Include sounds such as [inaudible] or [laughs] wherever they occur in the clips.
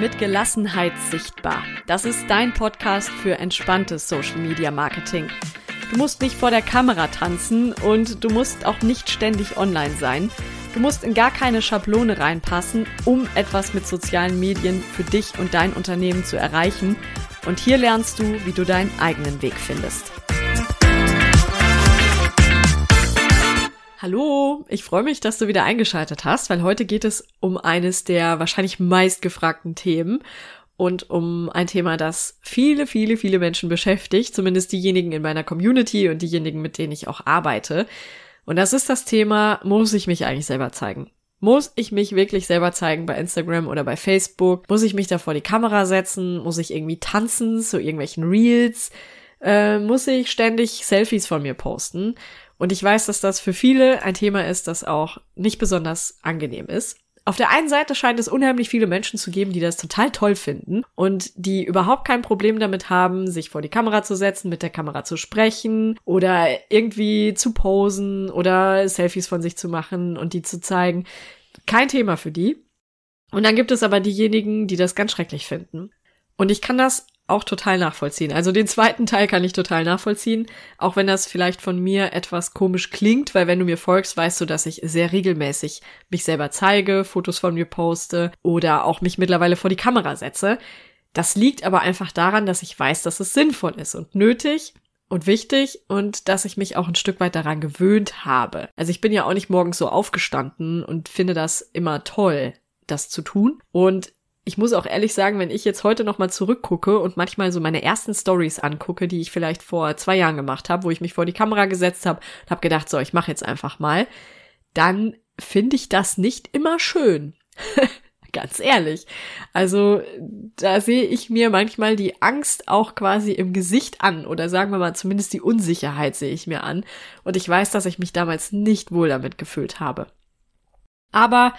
mit Gelassenheit sichtbar. Das ist dein Podcast für entspanntes Social Media Marketing. Du musst nicht vor der Kamera tanzen und du musst auch nicht ständig online sein. Du musst in gar keine Schablone reinpassen, um etwas mit sozialen Medien für dich und dein Unternehmen zu erreichen. Und hier lernst du, wie du deinen eigenen Weg findest. Hallo, ich freue mich, dass du wieder eingeschaltet hast, weil heute geht es um eines der wahrscheinlich meistgefragten Themen und um ein Thema, das viele, viele, viele Menschen beschäftigt, zumindest diejenigen in meiner Community und diejenigen, mit denen ich auch arbeite. Und das ist das Thema, muss ich mich eigentlich selber zeigen? Muss ich mich wirklich selber zeigen bei Instagram oder bei Facebook? Muss ich mich da vor die Kamera setzen? Muss ich irgendwie tanzen zu irgendwelchen Reels? Äh, muss ich ständig Selfies von mir posten? Und ich weiß, dass das für viele ein Thema ist, das auch nicht besonders angenehm ist. Auf der einen Seite scheint es unheimlich viele Menschen zu geben, die das total toll finden und die überhaupt kein Problem damit haben, sich vor die Kamera zu setzen, mit der Kamera zu sprechen oder irgendwie zu posen oder Selfies von sich zu machen und die zu zeigen. Kein Thema für die. Und dann gibt es aber diejenigen, die das ganz schrecklich finden. Und ich kann das auch total nachvollziehen. Also den zweiten Teil kann ich total nachvollziehen, auch wenn das vielleicht von mir etwas komisch klingt, weil wenn du mir folgst, weißt du, dass ich sehr regelmäßig mich selber zeige, Fotos von mir poste oder auch mich mittlerweile vor die Kamera setze. Das liegt aber einfach daran, dass ich weiß, dass es sinnvoll ist und nötig und wichtig und dass ich mich auch ein Stück weit daran gewöhnt habe. Also ich bin ja auch nicht morgens so aufgestanden und finde das immer toll, das zu tun. Und ich muss auch ehrlich sagen, wenn ich jetzt heute nochmal zurückgucke und manchmal so meine ersten Stories angucke, die ich vielleicht vor zwei Jahren gemacht habe, wo ich mich vor die Kamera gesetzt habe und habe gedacht, so, ich mache jetzt einfach mal, dann finde ich das nicht immer schön. [laughs] Ganz ehrlich. Also da sehe ich mir manchmal die Angst auch quasi im Gesicht an oder sagen wir mal zumindest die Unsicherheit sehe ich mir an. Und ich weiß, dass ich mich damals nicht wohl damit gefühlt habe. Aber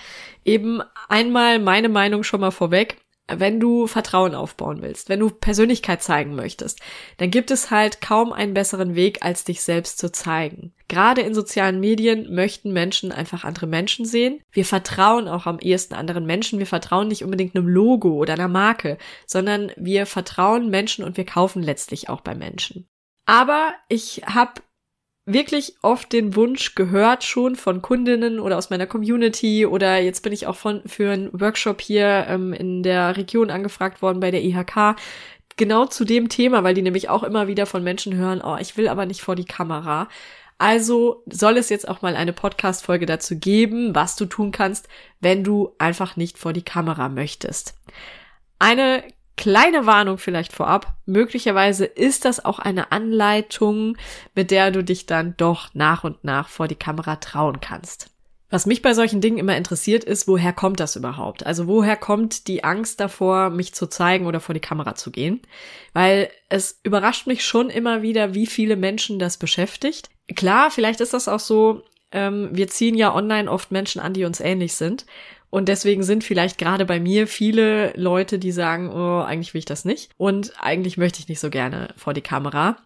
eben einmal meine Meinung schon mal vorweg. Wenn du Vertrauen aufbauen willst, wenn du Persönlichkeit zeigen möchtest, dann gibt es halt kaum einen besseren Weg, als dich selbst zu zeigen. Gerade in sozialen Medien möchten Menschen einfach andere Menschen sehen. Wir vertrauen auch am ehesten anderen Menschen. Wir vertrauen nicht unbedingt einem Logo oder einer Marke, sondern wir vertrauen Menschen und wir kaufen letztlich auch bei Menschen. Aber ich habe wirklich oft den Wunsch gehört schon von Kundinnen oder aus meiner Community oder jetzt bin ich auch von für einen Workshop hier ähm, in der Region angefragt worden bei der IHK genau zu dem Thema, weil die nämlich auch immer wieder von Menschen hören, oh, ich will aber nicht vor die Kamera. Also soll es jetzt auch mal eine Podcast-Folge dazu geben, was du tun kannst, wenn du einfach nicht vor die Kamera möchtest. Eine Kleine Warnung vielleicht vorab. Möglicherweise ist das auch eine Anleitung, mit der du dich dann doch nach und nach vor die Kamera trauen kannst. Was mich bei solchen Dingen immer interessiert ist, woher kommt das überhaupt? Also woher kommt die Angst davor, mich zu zeigen oder vor die Kamera zu gehen? Weil es überrascht mich schon immer wieder, wie viele Menschen das beschäftigt. Klar, vielleicht ist das auch so, ähm, wir ziehen ja online oft Menschen an, die uns ähnlich sind. Und deswegen sind vielleicht gerade bei mir viele Leute, die sagen, oh, eigentlich will ich das nicht. Und eigentlich möchte ich nicht so gerne vor die Kamera.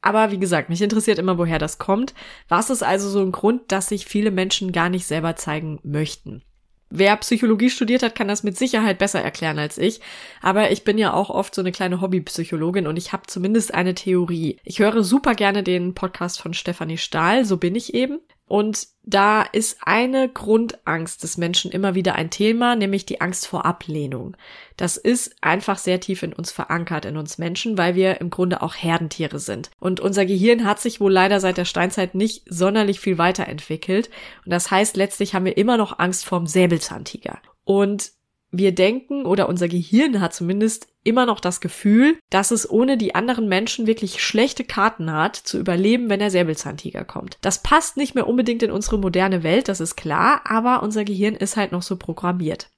Aber wie gesagt, mich interessiert immer, woher das kommt. Was ist also so ein Grund, dass sich viele Menschen gar nicht selber zeigen möchten? Wer Psychologie studiert hat, kann das mit Sicherheit besser erklären als ich. Aber ich bin ja auch oft so eine kleine Hobbypsychologin und ich habe zumindest eine Theorie. Ich höre super gerne den Podcast von Stefanie Stahl, so bin ich eben. Und da ist eine Grundangst des Menschen immer wieder ein Thema, nämlich die Angst vor Ablehnung. Das ist einfach sehr tief in uns verankert, in uns Menschen, weil wir im Grunde auch Herdentiere sind. Und unser Gehirn hat sich wohl leider seit der Steinzeit nicht sonderlich viel weiterentwickelt. Und das heißt, letztlich haben wir immer noch Angst vorm Säbelzahntiger. Und wir denken oder unser Gehirn hat zumindest immer noch das Gefühl, dass es ohne die anderen Menschen wirklich schlechte Karten hat, zu überleben, wenn der Säbelzahntiger kommt. Das passt nicht mehr unbedingt in unsere moderne Welt, das ist klar, aber unser Gehirn ist halt noch so programmiert.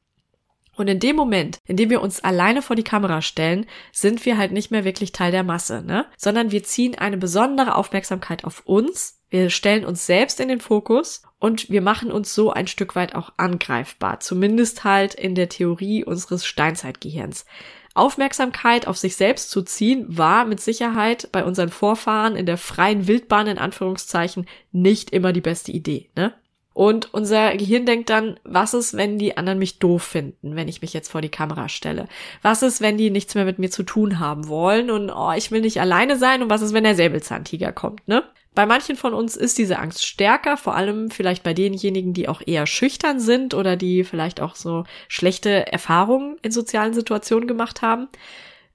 Und in dem Moment, in dem wir uns alleine vor die Kamera stellen, sind wir halt nicht mehr wirklich Teil der Masse, ne? Sondern wir ziehen eine besondere Aufmerksamkeit auf uns, wir stellen uns selbst in den Fokus und wir machen uns so ein Stück weit auch angreifbar, zumindest halt in der Theorie unseres Steinzeitgehirns. Aufmerksamkeit auf sich selbst zu ziehen, war mit Sicherheit bei unseren Vorfahren in der freien Wildbahn in Anführungszeichen nicht immer die beste Idee, ne? Und unser Gehirn denkt dann, was ist, wenn die anderen mich doof finden, wenn ich mich jetzt vor die Kamera stelle? Was ist, wenn die nichts mehr mit mir zu tun haben wollen und oh, ich will nicht alleine sein? Und was ist, wenn der Säbelzahntiger kommt, ne? Bei manchen von uns ist diese Angst stärker, vor allem vielleicht bei denjenigen, die auch eher schüchtern sind oder die vielleicht auch so schlechte Erfahrungen in sozialen Situationen gemacht haben.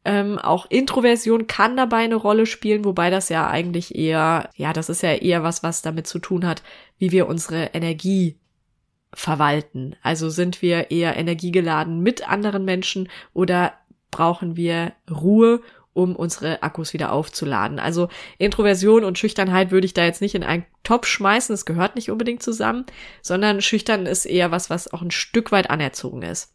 Ähm, auch Introversion kann dabei eine Rolle spielen, wobei das ja eigentlich eher, ja, das ist ja eher was, was damit zu tun hat, wie wir unsere Energie verwalten. Also sind wir eher energiegeladen mit anderen Menschen oder brauchen wir Ruhe, um unsere Akkus wieder aufzuladen. Also Introversion und Schüchternheit würde ich da jetzt nicht in einen Topf schmeißen, es gehört nicht unbedingt zusammen, sondern schüchtern ist eher was, was auch ein Stück weit anerzogen ist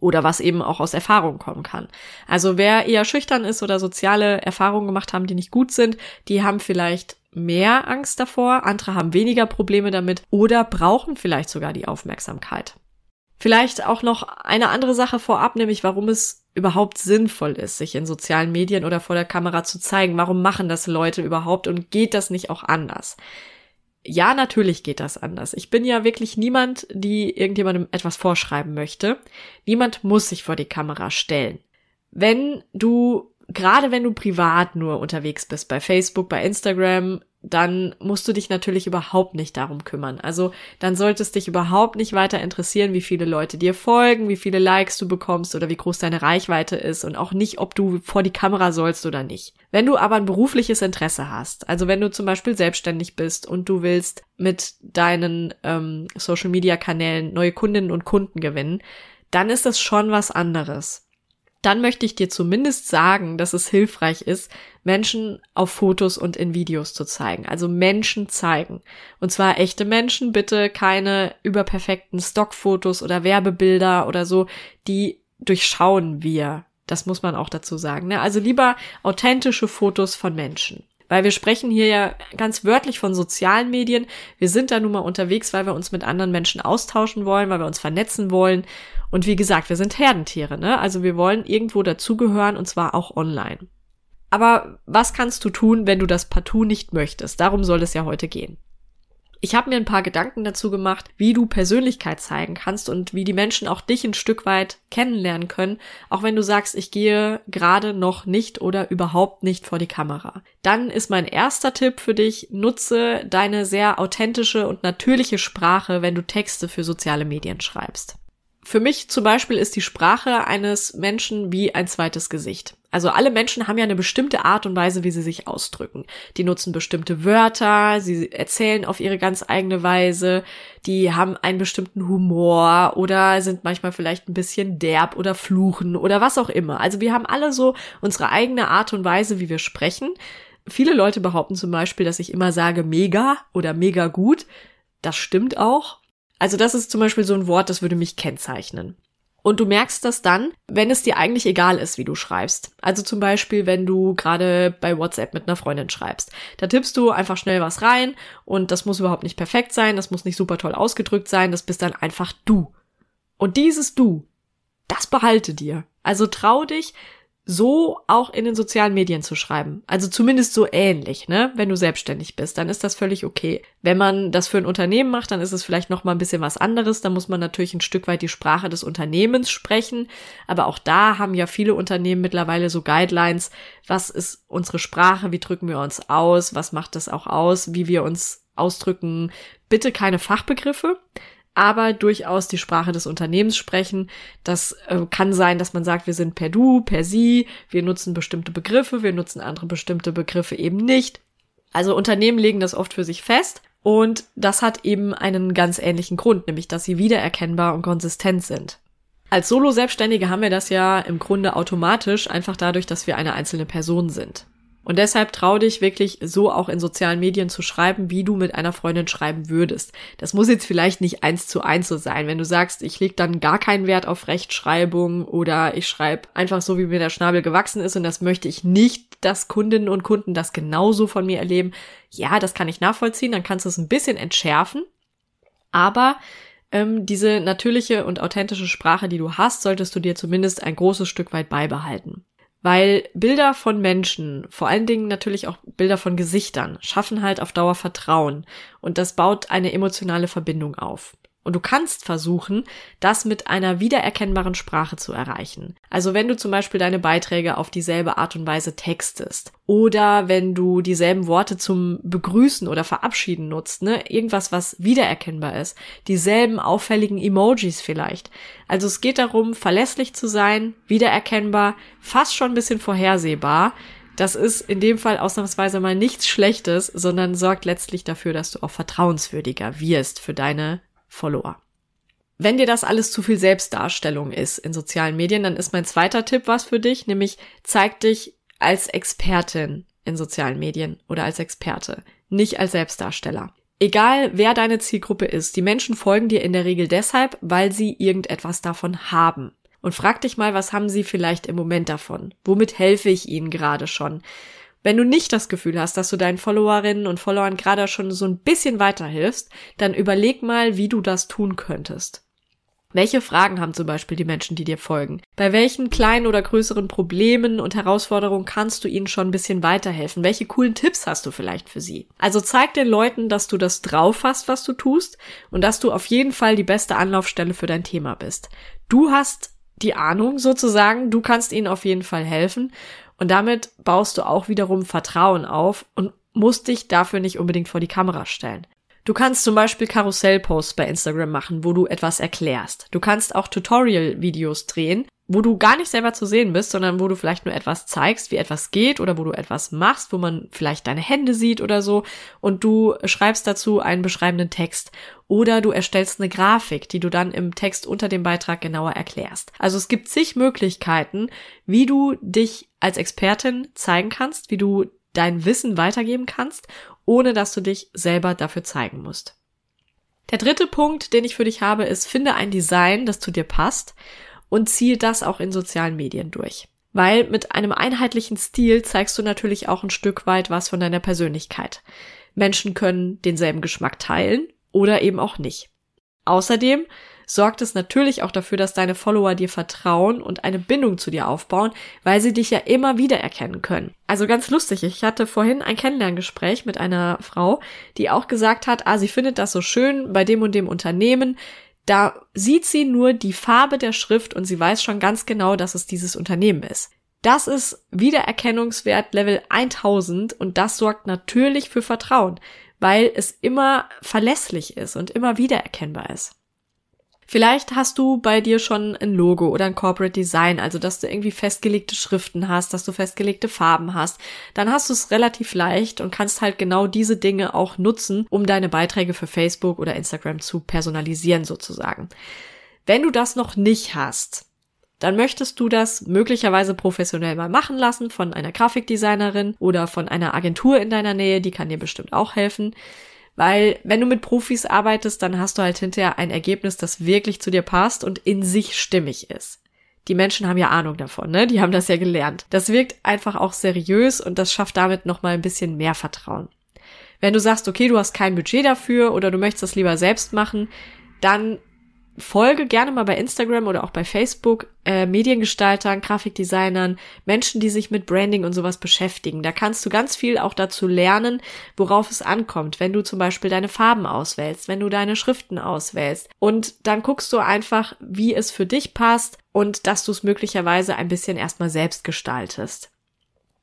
oder was eben auch aus Erfahrung kommen kann. Also wer eher schüchtern ist oder soziale Erfahrungen gemacht haben, die nicht gut sind, die haben vielleicht mehr Angst davor, andere haben weniger Probleme damit oder brauchen vielleicht sogar die Aufmerksamkeit. Vielleicht auch noch eine andere Sache vorab, nämlich warum es überhaupt sinnvoll ist, sich in sozialen Medien oder vor der Kamera zu zeigen. Warum machen das Leute überhaupt und geht das nicht auch anders? Ja, natürlich geht das anders. Ich bin ja wirklich niemand, die irgendjemandem etwas vorschreiben möchte. Niemand muss sich vor die Kamera stellen. Wenn du, gerade wenn du privat nur unterwegs bist, bei Facebook, bei Instagram, dann musst du dich natürlich überhaupt nicht darum kümmern. Also dann sollte es dich überhaupt nicht weiter interessieren, wie viele Leute dir folgen, wie viele Likes du bekommst oder wie groß deine Reichweite ist und auch nicht, ob du vor die Kamera sollst oder nicht. Wenn du aber ein berufliches Interesse hast, also wenn du zum Beispiel selbstständig bist und du willst mit deinen ähm, Social-Media-Kanälen neue Kundinnen und Kunden gewinnen, dann ist das schon was anderes dann möchte ich dir zumindest sagen, dass es hilfreich ist, Menschen auf Fotos und in Videos zu zeigen. Also Menschen zeigen. Und zwar echte Menschen, bitte keine überperfekten Stockfotos oder Werbebilder oder so, die durchschauen wir. Das muss man auch dazu sagen. Ne? Also lieber authentische Fotos von Menschen. Weil wir sprechen hier ja ganz wörtlich von sozialen Medien. Wir sind da nun mal unterwegs, weil wir uns mit anderen Menschen austauschen wollen, weil wir uns vernetzen wollen. Und wie gesagt, wir sind Herdentiere, ne? Also wir wollen irgendwo dazugehören und zwar auch online. Aber was kannst du tun, wenn du das partout nicht möchtest? Darum soll es ja heute gehen. Ich habe mir ein paar Gedanken dazu gemacht, wie du Persönlichkeit zeigen kannst und wie die Menschen auch dich ein Stück weit kennenlernen können, auch wenn du sagst, ich gehe gerade noch nicht oder überhaupt nicht vor die Kamera. Dann ist mein erster Tipp für dich, nutze deine sehr authentische und natürliche Sprache, wenn du Texte für soziale Medien schreibst. Für mich zum Beispiel ist die Sprache eines Menschen wie ein zweites Gesicht. Also alle Menschen haben ja eine bestimmte Art und Weise, wie sie sich ausdrücken. Die nutzen bestimmte Wörter, sie erzählen auf ihre ganz eigene Weise, die haben einen bestimmten Humor oder sind manchmal vielleicht ein bisschen derb oder fluchen oder was auch immer. Also wir haben alle so unsere eigene Art und Weise, wie wir sprechen. Viele Leute behaupten zum Beispiel, dass ich immer sage mega oder mega gut. Das stimmt auch. Also das ist zum Beispiel so ein Wort, das würde mich kennzeichnen. Und du merkst das dann, wenn es dir eigentlich egal ist, wie du schreibst. Also zum Beispiel, wenn du gerade bei WhatsApp mit einer Freundin schreibst. Da tippst du einfach schnell was rein und das muss überhaupt nicht perfekt sein, das muss nicht super toll ausgedrückt sein, das bist dann einfach du. Und dieses Du, das behalte dir. Also trau dich, so auch in den sozialen Medien zu schreiben. Also zumindest so ähnlich, ne? Wenn du selbstständig bist, dann ist das völlig okay. Wenn man das für ein Unternehmen macht, dann ist es vielleicht noch mal ein bisschen was anderes. Da muss man natürlich ein Stück weit die Sprache des Unternehmens sprechen. Aber auch da haben ja viele Unternehmen mittlerweile so Guidelines. Was ist unsere Sprache? Wie drücken wir uns aus? Was macht das auch aus? Wie wir uns ausdrücken? Bitte keine Fachbegriffe aber durchaus die Sprache des Unternehmens sprechen. Das äh, kann sein, dass man sagt, wir sind per Du, per Sie, wir nutzen bestimmte Begriffe, wir nutzen andere bestimmte Begriffe eben nicht. Also Unternehmen legen das oft für sich fest und das hat eben einen ganz ähnlichen Grund, nämlich dass sie wiedererkennbar und konsistent sind. Als Solo-Selbstständige haben wir das ja im Grunde automatisch, einfach dadurch, dass wir eine einzelne Person sind. Und deshalb trau dich wirklich so auch in sozialen Medien zu schreiben, wie du mit einer Freundin schreiben würdest. Das muss jetzt vielleicht nicht eins zu eins so sein. Wenn du sagst, ich leg dann gar keinen Wert auf Rechtschreibung oder ich schreibe einfach so, wie mir der Schnabel gewachsen ist und das möchte ich nicht, dass Kundinnen und Kunden das genauso von mir erleben. Ja, das kann ich nachvollziehen. Dann kannst du es ein bisschen entschärfen. Aber ähm, diese natürliche und authentische Sprache, die du hast, solltest du dir zumindest ein großes Stück weit beibehalten. Weil Bilder von Menschen, vor allen Dingen natürlich auch Bilder von Gesichtern, schaffen halt auf Dauer Vertrauen und das baut eine emotionale Verbindung auf. Und du kannst versuchen, das mit einer wiedererkennbaren Sprache zu erreichen. Also wenn du zum Beispiel deine Beiträge auf dieselbe Art und Weise textest oder wenn du dieselben Worte zum Begrüßen oder Verabschieden nutzt, ne, irgendwas, was wiedererkennbar ist, dieselben auffälligen Emojis vielleicht. Also es geht darum, verlässlich zu sein, wiedererkennbar, fast schon ein bisschen vorhersehbar. Das ist in dem Fall ausnahmsweise mal nichts Schlechtes, sondern sorgt letztlich dafür, dass du auch vertrauenswürdiger wirst für deine Follower. Wenn dir das alles zu viel Selbstdarstellung ist in sozialen Medien, dann ist mein zweiter Tipp was für dich, nämlich zeig dich als Expertin in sozialen Medien oder als Experte, nicht als Selbstdarsteller. Egal wer deine Zielgruppe ist, die Menschen folgen dir in der Regel deshalb, weil sie irgendetwas davon haben. Und frag dich mal, was haben sie vielleicht im Moment davon? Womit helfe ich ihnen gerade schon? Wenn du nicht das Gefühl hast, dass du deinen Followerinnen und Followern gerade schon so ein bisschen weiterhilfst, dann überleg mal, wie du das tun könntest. Welche Fragen haben zum Beispiel die Menschen, die dir folgen? Bei welchen kleinen oder größeren Problemen und Herausforderungen kannst du ihnen schon ein bisschen weiterhelfen? Welche coolen Tipps hast du vielleicht für sie? Also zeig den Leuten, dass du das drauf hast, was du tust und dass du auf jeden Fall die beste Anlaufstelle für dein Thema bist. Du hast die Ahnung sozusagen, du kannst ihnen auf jeden Fall helfen und damit baust du auch wiederum Vertrauen auf und musst dich dafür nicht unbedingt vor die Kamera stellen. Du kannst zum Beispiel Karussellposts bei Instagram machen, wo du etwas erklärst. Du kannst auch Tutorial-Videos drehen, wo du gar nicht selber zu sehen bist, sondern wo du vielleicht nur etwas zeigst, wie etwas geht oder wo du etwas machst, wo man vielleicht deine Hände sieht oder so und du schreibst dazu einen beschreibenden Text oder du erstellst eine Grafik, die du dann im Text unter dem Beitrag genauer erklärst. Also es gibt zig Möglichkeiten, wie du dich als Expertin zeigen kannst, wie du dein Wissen weitergeben kannst ohne dass du dich selber dafür zeigen musst. Der dritte Punkt, den ich für dich habe, ist, finde ein Design, das zu dir passt und ziehe das auch in sozialen Medien durch. Weil mit einem einheitlichen Stil zeigst du natürlich auch ein Stück weit was von deiner Persönlichkeit. Menschen können denselben Geschmack teilen oder eben auch nicht. Außerdem sorgt es natürlich auch dafür, dass deine Follower dir vertrauen und eine Bindung zu dir aufbauen, weil sie dich ja immer wieder erkennen können. Also ganz lustig, ich hatte vorhin ein Kennenlerngespräch mit einer Frau, die auch gesagt hat, ah, sie findet das so schön bei dem und dem Unternehmen, da sieht sie nur die Farbe der Schrift und sie weiß schon ganz genau, dass es dieses Unternehmen ist. Das ist Wiedererkennungswert Level 1000 und das sorgt natürlich für Vertrauen, weil es immer verlässlich ist und immer wiedererkennbar ist. Vielleicht hast du bei dir schon ein Logo oder ein Corporate Design, also dass du irgendwie festgelegte Schriften hast, dass du festgelegte Farben hast. Dann hast du es relativ leicht und kannst halt genau diese Dinge auch nutzen, um deine Beiträge für Facebook oder Instagram zu personalisieren sozusagen. Wenn du das noch nicht hast, dann möchtest du das möglicherweise professionell mal machen lassen von einer Grafikdesignerin oder von einer Agentur in deiner Nähe, die kann dir bestimmt auch helfen. Weil wenn du mit Profis arbeitest, dann hast du halt hinterher ein Ergebnis, das wirklich zu dir passt und in sich stimmig ist. Die Menschen haben ja Ahnung davon, ne? Die haben das ja gelernt. Das wirkt einfach auch seriös und das schafft damit nochmal ein bisschen mehr Vertrauen. Wenn du sagst, okay, du hast kein Budget dafür oder du möchtest das lieber selbst machen, dann folge gerne mal bei Instagram oder auch bei Facebook äh, Mediengestaltern, Grafikdesignern, Menschen, die sich mit Branding und sowas beschäftigen. Da kannst du ganz viel auch dazu lernen, worauf es ankommt, wenn du zum Beispiel deine Farben auswählst, wenn du deine Schriften auswählst. Und dann guckst du einfach, wie es für dich passt und dass du es möglicherweise ein bisschen erstmal selbst gestaltest.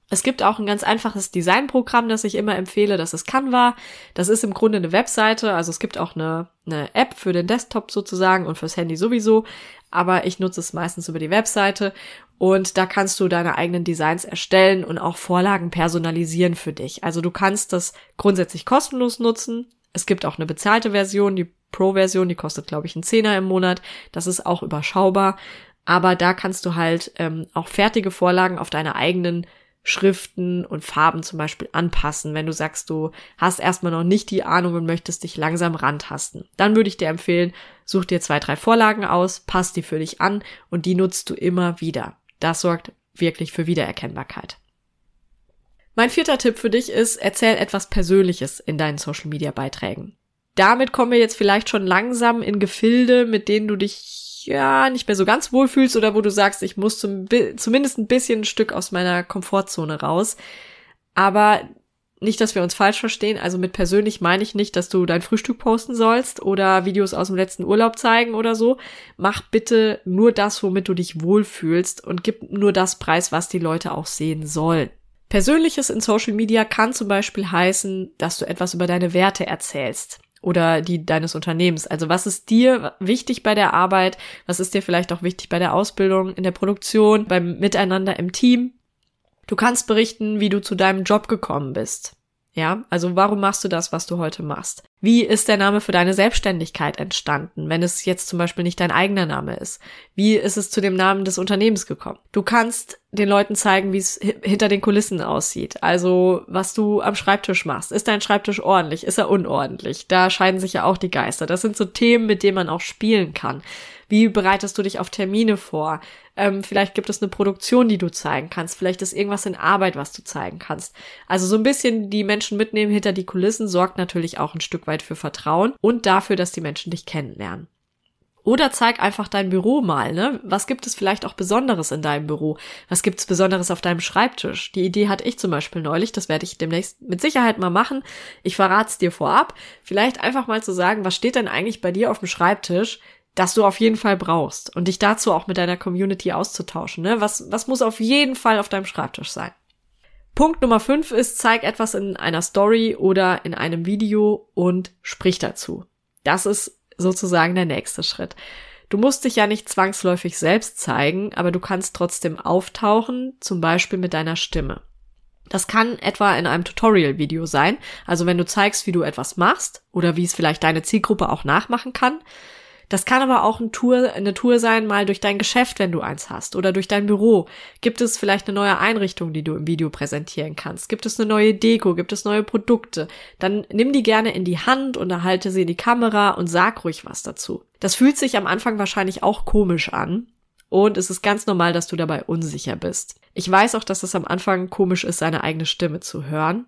Es gibt auch ein ganz einfaches Designprogramm, das ich immer empfehle, das ist Canva. Das ist im Grunde eine Webseite, also es gibt auch eine, eine App für den Desktop sozusagen und fürs Handy sowieso, aber ich nutze es meistens über die Webseite und da kannst du deine eigenen Designs erstellen und auch Vorlagen personalisieren für dich. Also du kannst das grundsätzlich kostenlos nutzen. Es gibt auch eine bezahlte Version, die Pro-Version, die kostet, glaube ich, einen Zehner im Monat. Das ist auch überschaubar. Aber da kannst du halt ähm, auch fertige Vorlagen auf deine eigenen Schriften und Farben zum Beispiel anpassen, wenn du sagst, du hast erstmal noch nicht die Ahnung und möchtest dich langsam rantasten. Dann würde ich dir empfehlen, such dir zwei, drei Vorlagen aus, pass die für dich an und die nutzt du immer wieder. Das sorgt wirklich für Wiedererkennbarkeit. Mein vierter Tipp für dich ist, erzähl etwas Persönliches in deinen Social Media Beiträgen. damit kommen wir jetzt vielleicht schon langsam in Gefilde, mit denen du dich ja nicht mehr so ganz wohl fühlst oder wo du sagst, ich muss zum, zumindest ein bisschen ein Stück aus meiner Komfortzone raus. Aber nicht, dass wir uns falsch verstehen. Also mit persönlich meine ich nicht, dass du dein Frühstück posten sollst oder Videos aus dem letzten Urlaub zeigen oder so. Mach bitte nur das, womit du dich wohlfühlst und gib nur das Preis, was die Leute auch sehen sollen. Persönliches in Social Media kann zum Beispiel heißen, dass du etwas über deine Werte erzählst oder die deines Unternehmens. Also was ist dir wichtig bei der Arbeit? Was ist dir vielleicht auch wichtig bei der Ausbildung, in der Produktion, beim Miteinander im Team? Du kannst berichten, wie du zu deinem Job gekommen bist. Ja, also warum machst du das, was du heute machst? Wie ist der Name für deine Selbstständigkeit entstanden, wenn es jetzt zum Beispiel nicht dein eigener Name ist? Wie ist es zu dem Namen des Unternehmens gekommen? Du kannst den Leuten zeigen, wie es hinter den Kulissen aussieht. Also, was du am Schreibtisch machst. Ist dein Schreibtisch ordentlich? Ist er unordentlich? Da scheiden sich ja auch die Geister. Das sind so Themen, mit denen man auch spielen kann. Wie bereitest du dich auf Termine vor? Ähm, vielleicht gibt es eine Produktion, die du zeigen kannst. Vielleicht ist irgendwas in Arbeit, was du zeigen kannst. Also so ein bisschen die Menschen mitnehmen hinter die Kulissen sorgt natürlich auch ein Stück weit für Vertrauen und dafür, dass die Menschen dich kennenlernen. Oder zeig einfach dein Büro mal, ne? Was gibt es vielleicht auch Besonderes in deinem Büro? Was gibt es Besonderes auf deinem Schreibtisch? Die Idee hatte ich zum Beispiel neulich, das werde ich demnächst mit Sicherheit mal machen. Ich verrate es dir vorab. Vielleicht einfach mal zu sagen, was steht denn eigentlich bei dir auf dem Schreibtisch, das du auf jeden Fall brauchst und dich dazu auch mit deiner Community auszutauschen. Ne? Was, was muss auf jeden Fall auf deinem Schreibtisch sein? Punkt Nummer fünf ist, zeig etwas in einer Story oder in einem Video und sprich dazu. Das ist sozusagen der nächste Schritt. Du musst dich ja nicht zwangsläufig selbst zeigen, aber du kannst trotzdem auftauchen, zum Beispiel mit deiner Stimme. Das kann etwa in einem Tutorial-Video sein, also wenn du zeigst, wie du etwas machst oder wie es vielleicht deine Zielgruppe auch nachmachen kann. Das kann aber auch eine Tour, eine Tour sein, mal durch dein Geschäft, wenn du eins hast, oder durch dein Büro. Gibt es vielleicht eine neue Einrichtung, die du im Video präsentieren kannst? Gibt es eine neue Deko? Gibt es neue Produkte? Dann nimm die gerne in die Hand und erhalte sie in die Kamera und sag ruhig was dazu. Das fühlt sich am Anfang wahrscheinlich auch komisch an. Und es ist ganz normal, dass du dabei unsicher bist. Ich weiß auch, dass es am Anfang komisch ist, seine eigene Stimme zu hören.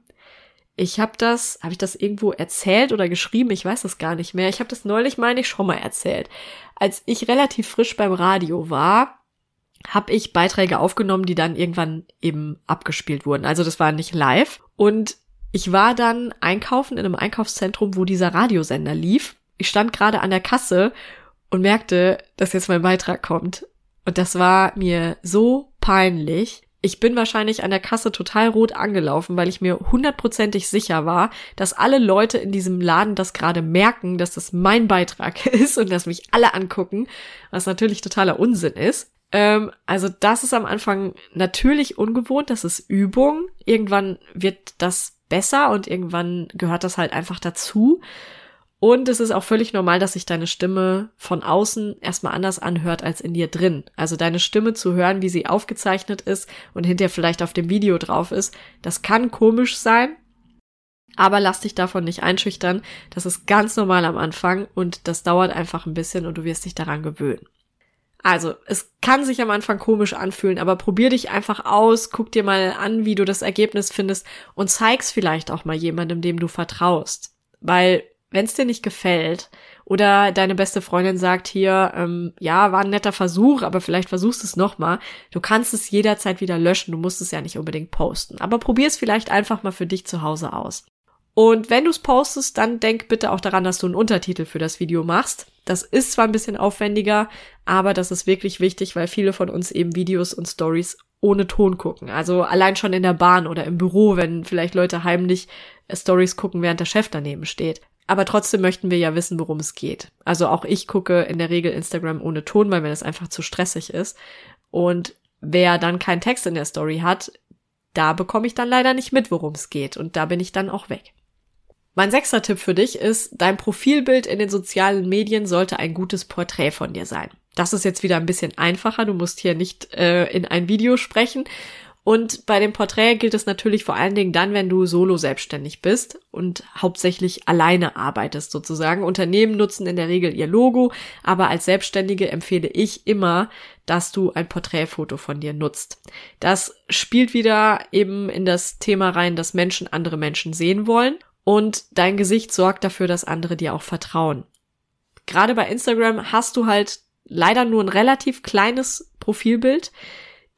Ich habe das, habe ich das irgendwo erzählt oder geschrieben? Ich weiß das gar nicht mehr. Ich habe das neulich, meine ich, schon mal erzählt. Als ich relativ frisch beim Radio war, habe ich Beiträge aufgenommen, die dann irgendwann eben abgespielt wurden. Also das war nicht live. Und ich war dann einkaufen in einem Einkaufszentrum, wo dieser Radiosender lief. Ich stand gerade an der Kasse und merkte, dass jetzt mein Beitrag kommt. Und das war mir so peinlich. Ich bin wahrscheinlich an der Kasse total rot angelaufen, weil ich mir hundertprozentig sicher war, dass alle Leute in diesem Laden das gerade merken, dass das mein Beitrag [laughs] ist und dass mich alle angucken, was natürlich totaler Unsinn ist. Ähm, also das ist am Anfang natürlich ungewohnt, das ist Übung. Irgendwann wird das besser und irgendwann gehört das halt einfach dazu. Und es ist auch völlig normal, dass sich deine Stimme von außen erstmal anders anhört als in dir drin. Also deine Stimme zu hören, wie sie aufgezeichnet ist und hinterher vielleicht auf dem Video drauf ist, das kann komisch sein. Aber lass dich davon nicht einschüchtern. Das ist ganz normal am Anfang und das dauert einfach ein bisschen und du wirst dich daran gewöhnen. Also, es kann sich am Anfang komisch anfühlen, aber probier dich einfach aus, guck dir mal an, wie du das Ergebnis findest und zeig's vielleicht auch mal jemandem, dem du vertraust. Weil wenn es dir nicht gefällt oder deine beste Freundin sagt hier, ähm, ja, war ein netter Versuch, aber vielleicht versuchst es nochmal, du kannst es jederzeit wieder löschen, du musst es ja nicht unbedingt posten. Aber probier es vielleicht einfach mal für dich zu Hause aus. Und wenn du es postest, dann denk bitte auch daran, dass du einen Untertitel für das Video machst. Das ist zwar ein bisschen aufwendiger, aber das ist wirklich wichtig, weil viele von uns eben Videos und Stories ohne Ton gucken. Also allein schon in der Bahn oder im Büro, wenn vielleicht Leute heimlich Stories gucken, während der Chef daneben steht. Aber trotzdem möchten wir ja wissen, worum es geht. Also auch ich gucke in der Regel Instagram ohne Ton, weil mir das einfach zu stressig ist. Und wer dann keinen Text in der Story hat, da bekomme ich dann leider nicht mit, worum es geht. Und da bin ich dann auch weg. Mein sechster Tipp für dich ist, dein Profilbild in den sozialen Medien sollte ein gutes Porträt von dir sein. Das ist jetzt wieder ein bisschen einfacher. Du musst hier nicht äh, in ein Video sprechen und bei dem Porträt gilt es natürlich vor allen Dingen dann, wenn du solo selbstständig bist und hauptsächlich alleine arbeitest sozusagen. Unternehmen nutzen in der Regel ihr Logo, aber als Selbstständige empfehle ich immer, dass du ein Porträtfoto von dir nutzt. Das spielt wieder eben in das Thema rein, dass Menschen andere Menschen sehen wollen. und dein Gesicht sorgt dafür, dass andere dir auch vertrauen. Gerade bei Instagram hast du halt leider nur ein relativ kleines Profilbild.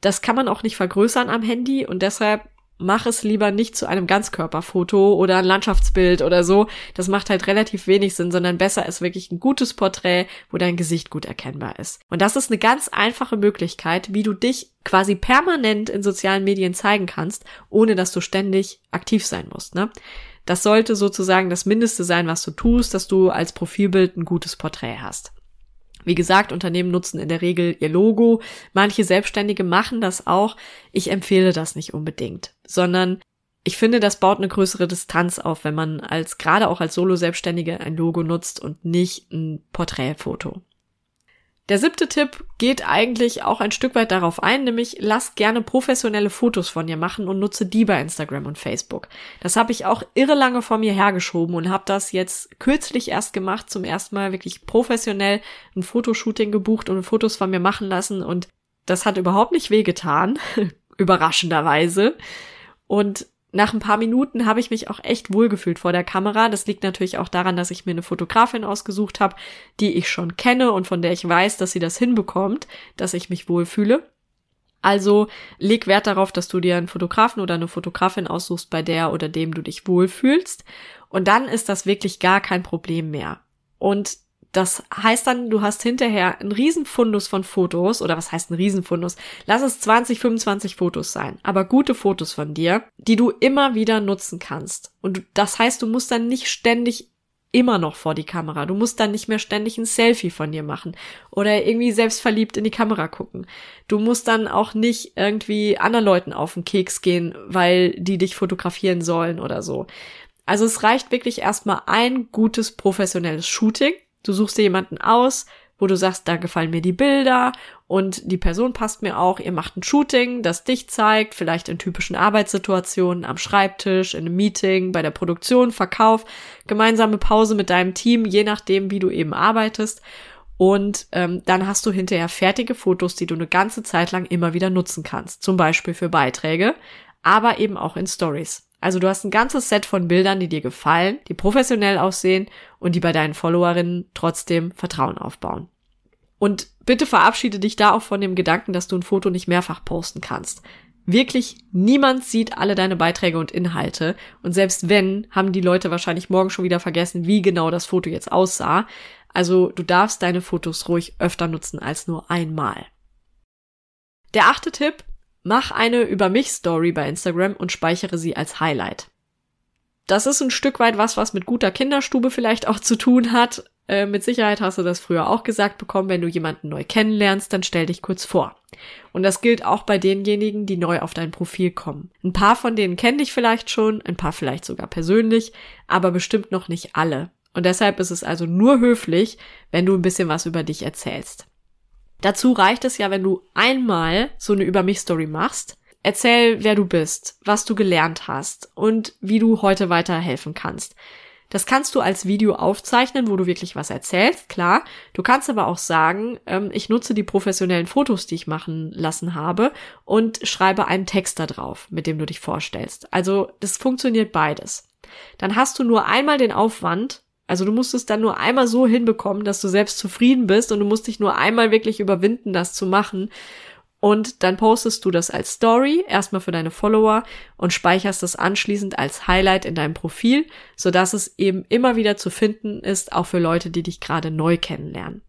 Das kann man auch nicht vergrößern am Handy und deshalb mach es lieber nicht zu einem Ganzkörperfoto oder ein Landschaftsbild oder so. Das macht halt relativ wenig Sinn, sondern besser ist wirklich ein gutes Porträt, wo dein Gesicht gut erkennbar ist. Und das ist eine ganz einfache Möglichkeit, wie du dich quasi permanent in sozialen Medien zeigen kannst, ohne dass du ständig aktiv sein musst. Ne? Das sollte sozusagen das Mindeste sein, was du tust, dass du als Profilbild ein gutes Porträt hast. Wie gesagt, Unternehmen nutzen in der Regel ihr Logo. Manche Selbstständige machen das auch. Ich empfehle das nicht unbedingt, sondern ich finde, das baut eine größere Distanz auf, wenn man als, gerade auch als Solo-Selbstständige ein Logo nutzt und nicht ein Porträtfoto. Der siebte Tipp geht eigentlich auch ein Stück weit darauf ein, nämlich lass gerne professionelle Fotos von dir machen und nutze die bei Instagram und Facebook. Das habe ich auch irre lange vor mir hergeschoben und habe das jetzt kürzlich erst gemacht, zum ersten Mal wirklich professionell ein Fotoshooting gebucht und Fotos von mir machen lassen und das hat überhaupt nicht wehgetan, [laughs] überraschenderweise. Und nach ein paar Minuten habe ich mich auch echt wohlgefühlt vor der Kamera. Das liegt natürlich auch daran, dass ich mir eine Fotografin ausgesucht habe, die ich schon kenne und von der ich weiß, dass sie das hinbekommt, dass ich mich wohlfühle. Also leg Wert darauf, dass du dir einen Fotografen oder eine Fotografin aussuchst, bei der oder dem du dich wohlfühlst. Und dann ist das wirklich gar kein Problem mehr. Und das heißt dann, du hast hinterher einen Riesenfundus von Fotos, oder was heißt ein Riesenfundus? Lass es 20, 25 Fotos sein, aber gute Fotos von dir, die du immer wieder nutzen kannst. Und das heißt, du musst dann nicht ständig immer noch vor die Kamera. Du musst dann nicht mehr ständig ein Selfie von dir machen oder irgendwie selbstverliebt in die Kamera gucken. Du musst dann auch nicht irgendwie anderen Leuten auf den Keks gehen, weil die dich fotografieren sollen oder so. Also es reicht wirklich erstmal ein gutes professionelles Shooting Du suchst dir jemanden aus, wo du sagst, da gefallen mir die Bilder und die Person passt mir auch. Ihr macht ein Shooting, das dich zeigt, vielleicht in typischen Arbeitssituationen, am Schreibtisch, in einem Meeting, bei der Produktion, Verkauf, gemeinsame Pause mit deinem Team, je nachdem, wie du eben arbeitest. Und ähm, dann hast du hinterher fertige Fotos, die du eine ganze Zeit lang immer wieder nutzen kannst. Zum Beispiel für Beiträge, aber eben auch in Stories. Also du hast ein ganzes Set von Bildern, die dir gefallen, die professionell aussehen und die bei deinen Followerinnen trotzdem Vertrauen aufbauen. Und bitte verabschiede dich da auch von dem Gedanken, dass du ein Foto nicht mehrfach posten kannst. Wirklich niemand sieht alle deine Beiträge und Inhalte. Und selbst wenn, haben die Leute wahrscheinlich morgen schon wieder vergessen, wie genau das Foto jetzt aussah. Also du darfst deine Fotos ruhig öfter nutzen als nur einmal. Der achte Tipp, Mach eine über mich Story bei Instagram und speichere sie als Highlight. Das ist ein Stück weit was, was mit guter Kinderstube vielleicht auch zu tun hat. Äh, mit Sicherheit hast du das früher auch gesagt bekommen, wenn du jemanden neu kennenlernst, dann stell dich kurz vor. Und das gilt auch bei denjenigen, die neu auf dein Profil kommen. Ein paar von denen kennen dich vielleicht schon, ein paar vielleicht sogar persönlich, aber bestimmt noch nicht alle. Und deshalb ist es also nur höflich, wenn du ein bisschen was über dich erzählst. Dazu reicht es ja, wenn du einmal so eine Über mich Story machst. Erzähl, wer du bist, was du gelernt hast und wie du heute weiterhelfen kannst. Das kannst du als Video aufzeichnen, wo du wirklich was erzählst, klar. Du kannst aber auch sagen, ähm, ich nutze die professionellen Fotos, die ich machen lassen habe und schreibe einen Text da drauf, mit dem du dich vorstellst. Also das funktioniert beides. Dann hast du nur einmal den Aufwand, also du musst es dann nur einmal so hinbekommen, dass du selbst zufrieden bist und du musst dich nur einmal wirklich überwinden, das zu machen. Und dann postest du das als Story, erstmal für deine Follower und speicherst das anschließend als Highlight in deinem Profil, sodass es eben immer wieder zu finden ist, auch für Leute, die dich gerade neu kennenlernen.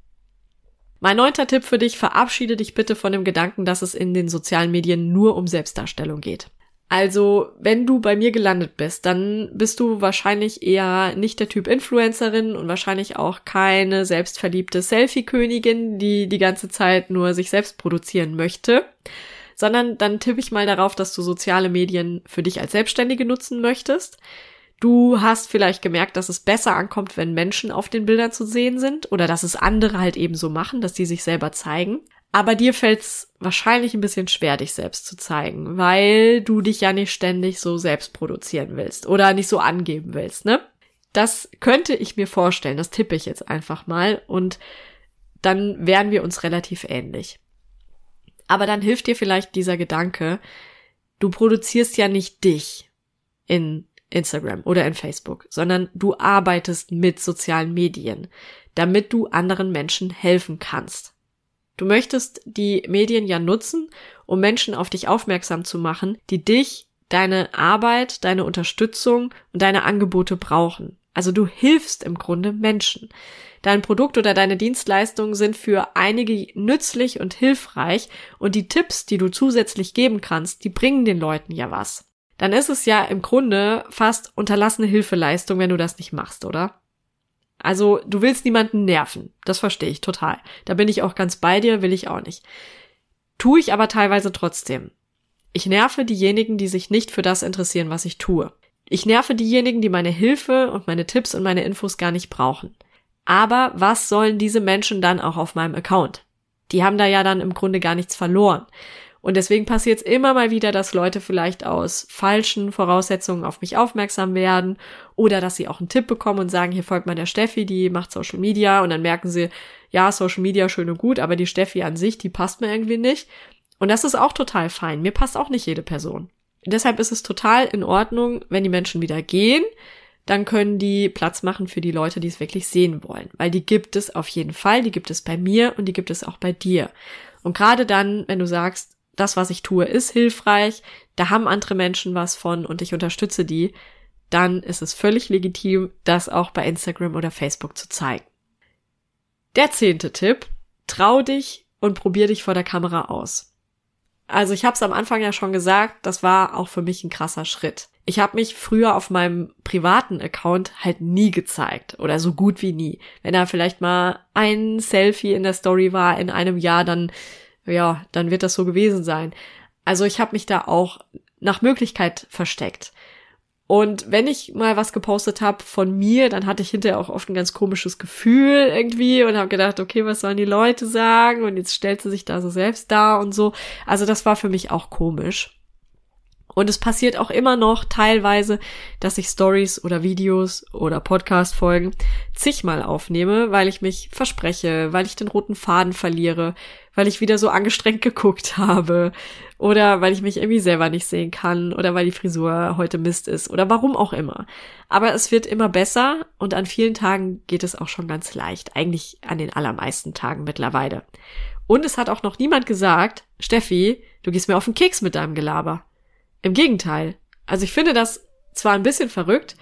Mein neunter Tipp für dich, verabschiede dich bitte von dem Gedanken, dass es in den sozialen Medien nur um Selbstdarstellung geht. Also, wenn du bei mir gelandet bist, dann bist du wahrscheinlich eher nicht der Typ Influencerin und wahrscheinlich auch keine selbstverliebte Selfie-Königin, die die ganze Zeit nur sich selbst produzieren möchte, sondern dann tippe ich mal darauf, dass du soziale Medien für dich als Selbstständige nutzen möchtest. Du hast vielleicht gemerkt, dass es besser ankommt, wenn Menschen auf den Bildern zu sehen sind oder dass es andere halt eben so machen, dass die sich selber zeigen. Aber dir fällt es wahrscheinlich ein bisschen schwer, dich selbst zu zeigen, weil du dich ja nicht ständig so selbst produzieren willst oder nicht so angeben willst, ne? Das könnte ich mir vorstellen, das tippe ich jetzt einfach mal und dann wären wir uns relativ ähnlich. Aber dann hilft dir vielleicht dieser Gedanke, du produzierst ja nicht dich in Instagram oder in Facebook, sondern du arbeitest mit sozialen Medien, damit du anderen Menschen helfen kannst. Du möchtest die Medien ja nutzen, um Menschen auf dich aufmerksam zu machen, die dich, deine Arbeit, deine Unterstützung und deine Angebote brauchen. Also du hilfst im Grunde Menschen. Dein Produkt oder deine Dienstleistungen sind für einige nützlich und hilfreich und die Tipps, die du zusätzlich geben kannst, die bringen den Leuten ja was. Dann ist es ja im Grunde fast unterlassene Hilfeleistung, wenn du das nicht machst, oder? Also du willst niemanden nerven. Das verstehe ich total. Da bin ich auch ganz bei dir, will ich auch nicht. Tue ich aber teilweise trotzdem. Ich nerve diejenigen, die sich nicht für das interessieren, was ich tue. Ich nerve diejenigen, die meine Hilfe und meine Tipps und meine Infos gar nicht brauchen. Aber was sollen diese Menschen dann auch auf meinem Account? Die haben da ja dann im Grunde gar nichts verloren. Und deswegen passiert es immer mal wieder, dass Leute vielleicht aus falschen Voraussetzungen auf mich aufmerksam werden oder dass sie auch einen Tipp bekommen und sagen, hier folgt mal der Steffi, die macht Social Media und dann merken sie, ja, Social Media schön und gut, aber die Steffi an sich, die passt mir irgendwie nicht. Und das ist auch total fein. Mir passt auch nicht jede Person. Deshalb ist es total in Ordnung, wenn die Menschen wieder gehen, dann können die Platz machen für die Leute, die es wirklich sehen wollen. Weil die gibt es auf jeden Fall, die gibt es bei mir und die gibt es auch bei dir. Und gerade dann, wenn du sagst, das, was ich tue, ist hilfreich, da haben andere Menschen was von und ich unterstütze die, dann ist es völlig legitim, das auch bei Instagram oder Facebook zu zeigen. Der zehnte Tipp, trau dich und probier dich vor der Kamera aus. Also ich habe es am Anfang ja schon gesagt, das war auch für mich ein krasser Schritt. Ich habe mich früher auf meinem privaten Account halt nie gezeigt oder so gut wie nie. Wenn da vielleicht mal ein Selfie in der Story war in einem Jahr, dann ja, dann wird das so gewesen sein. Also ich habe mich da auch nach Möglichkeit versteckt. Und wenn ich mal was gepostet habe von mir, dann hatte ich hinterher auch oft ein ganz komisches Gefühl irgendwie und habe gedacht, okay, was sollen die Leute sagen? Und jetzt stellt sie sich da so selbst da und so. Also das war für mich auch komisch. Und es passiert auch immer noch teilweise, dass ich Stories oder Videos oder Podcast-Folgen zigmal aufnehme, weil ich mich verspreche, weil ich den roten Faden verliere, weil ich wieder so angestrengt [laughs] geguckt habe oder weil ich mich irgendwie selber nicht sehen kann oder weil die Frisur heute Mist ist oder warum auch immer. Aber es wird immer besser und an vielen Tagen geht es auch schon ganz leicht, eigentlich an den allermeisten Tagen mittlerweile. Und es hat auch noch niemand gesagt, Steffi, du gehst mir auf den Keks mit deinem Gelaber. Im Gegenteil. Also ich finde das zwar ein bisschen verrückt,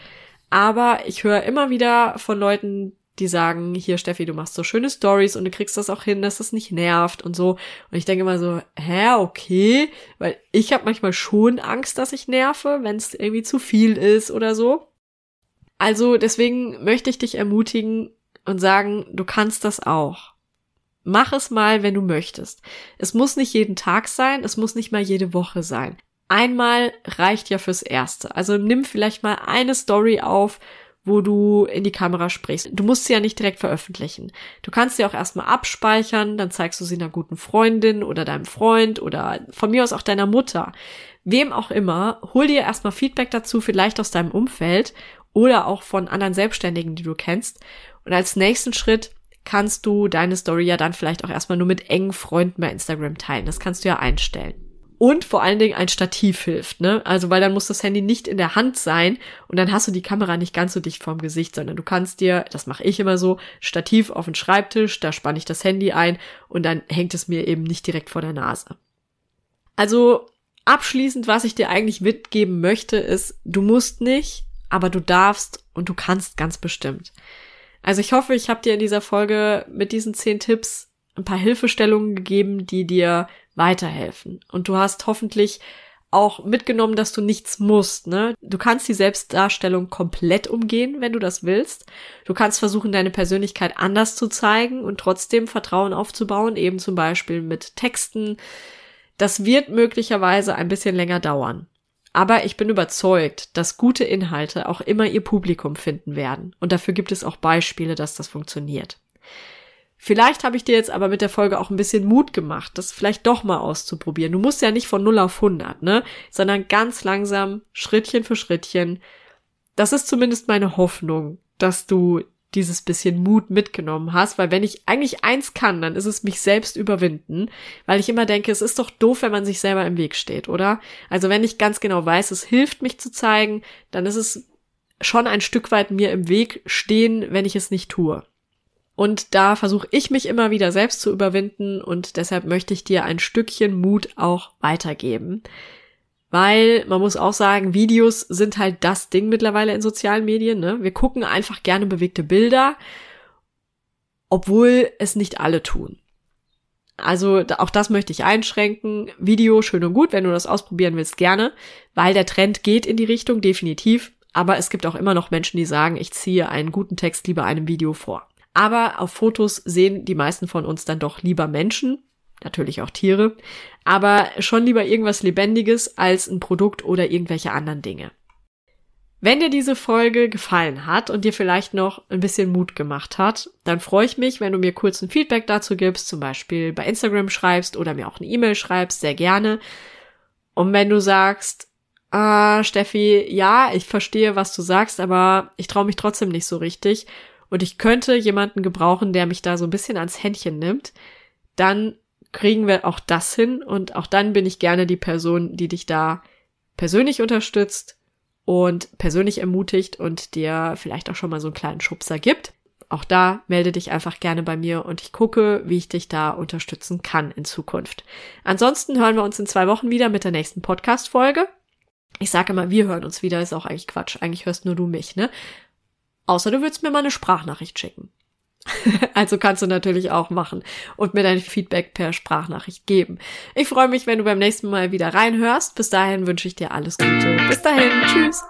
aber ich höre immer wieder von Leuten, die sagen, hier Steffi, du machst so schöne Stories und du kriegst das auch hin, dass das nicht nervt und so. Und ich denke immer so, hä, okay, weil ich habe manchmal schon Angst, dass ich nerve, wenn es irgendwie zu viel ist oder so. Also deswegen möchte ich dich ermutigen und sagen, du kannst das auch. Mach es mal, wenn du möchtest. Es muss nicht jeden Tag sein, es muss nicht mal jede Woche sein. Einmal reicht ja fürs Erste. Also nimm vielleicht mal eine Story auf, wo du in die Kamera sprichst. Du musst sie ja nicht direkt veröffentlichen. Du kannst sie auch erstmal abspeichern, dann zeigst du sie einer guten Freundin oder deinem Freund oder von mir aus auch deiner Mutter. Wem auch immer, hol dir erstmal Feedback dazu, vielleicht aus deinem Umfeld oder auch von anderen Selbstständigen, die du kennst. Und als nächsten Schritt kannst du deine Story ja dann vielleicht auch erstmal nur mit engen Freunden bei Instagram teilen. Das kannst du ja einstellen. Und vor allen Dingen ein Stativ hilft, ne? Also, weil dann muss das Handy nicht in der Hand sein und dann hast du die Kamera nicht ganz so dicht vorm Gesicht, sondern du kannst dir, das mache ich immer so, Stativ auf den Schreibtisch, da spanne ich das Handy ein und dann hängt es mir eben nicht direkt vor der Nase. Also, abschließend, was ich dir eigentlich mitgeben möchte, ist, du musst nicht, aber du darfst und du kannst ganz bestimmt. Also ich hoffe, ich habe dir in dieser Folge mit diesen zehn Tipps ein paar Hilfestellungen gegeben, die dir weiterhelfen. Und du hast hoffentlich auch mitgenommen, dass du nichts musst, ne? Du kannst die Selbstdarstellung komplett umgehen, wenn du das willst. Du kannst versuchen, deine Persönlichkeit anders zu zeigen und trotzdem Vertrauen aufzubauen, eben zum Beispiel mit Texten. Das wird möglicherweise ein bisschen länger dauern. Aber ich bin überzeugt, dass gute Inhalte auch immer ihr Publikum finden werden. Und dafür gibt es auch Beispiele, dass das funktioniert. Vielleicht habe ich dir jetzt aber mit der Folge auch ein bisschen Mut gemacht, das vielleicht doch mal auszuprobieren. Du musst ja nicht von 0 auf 100, ne? Sondern ganz langsam, Schrittchen für Schrittchen. Das ist zumindest meine Hoffnung, dass du dieses bisschen Mut mitgenommen hast, weil wenn ich eigentlich eins kann, dann ist es mich selbst überwinden, weil ich immer denke, es ist doch doof, wenn man sich selber im Weg steht, oder? Also wenn ich ganz genau weiß, es hilft mich zu zeigen, dann ist es schon ein Stück weit mir im Weg stehen, wenn ich es nicht tue. Und da versuche ich mich immer wieder selbst zu überwinden und deshalb möchte ich dir ein Stückchen Mut auch weitergeben. Weil man muss auch sagen, Videos sind halt das Ding mittlerweile in sozialen Medien. Ne? Wir gucken einfach gerne bewegte Bilder, obwohl es nicht alle tun. Also auch das möchte ich einschränken. Video schön und gut, wenn du das ausprobieren willst, gerne, weil der Trend geht in die Richtung, definitiv. Aber es gibt auch immer noch Menschen, die sagen, ich ziehe einen guten Text lieber einem Video vor. Aber auf Fotos sehen die meisten von uns dann doch lieber Menschen natürlich auch Tiere, aber schon lieber irgendwas Lebendiges als ein Produkt oder irgendwelche anderen Dinge. Wenn dir diese Folge gefallen hat und dir vielleicht noch ein bisschen Mut gemacht hat, dann freue ich mich, wenn du mir kurz ein Feedback dazu gibst, zum Beispiel bei Instagram schreibst oder mir auch eine E-Mail schreibst, sehr gerne. Und wenn du sagst, ah, Steffi, ja, ich verstehe, was du sagst, aber ich traue mich trotzdem nicht so richtig und ich könnte jemanden gebrauchen, der mich da so ein bisschen ans Händchen nimmt, dann kriegen wir auch das hin und auch dann bin ich gerne die Person, die dich da persönlich unterstützt und persönlich ermutigt und dir vielleicht auch schon mal so einen kleinen Schubser gibt. Auch da melde dich einfach gerne bei mir und ich gucke, wie ich dich da unterstützen kann in Zukunft. Ansonsten hören wir uns in zwei Wochen wieder mit der nächsten Podcast-Folge. Ich sage immer, wir hören uns wieder, ist auch eigentlich Quatsch. Eigentlich hörst nur du mich, ne? Außer du würdest mir mal eine Sprachnachricht schicken. [laughs] also kannst du natürlich auch machen und mir dein Feedback per Sprachnachricht geben. Ich freue mich, wenn du beim nächsten Mal wieder reinhörst. Bis dahin wünsche ich dir alles Gute. Bis dahin. Tschüss.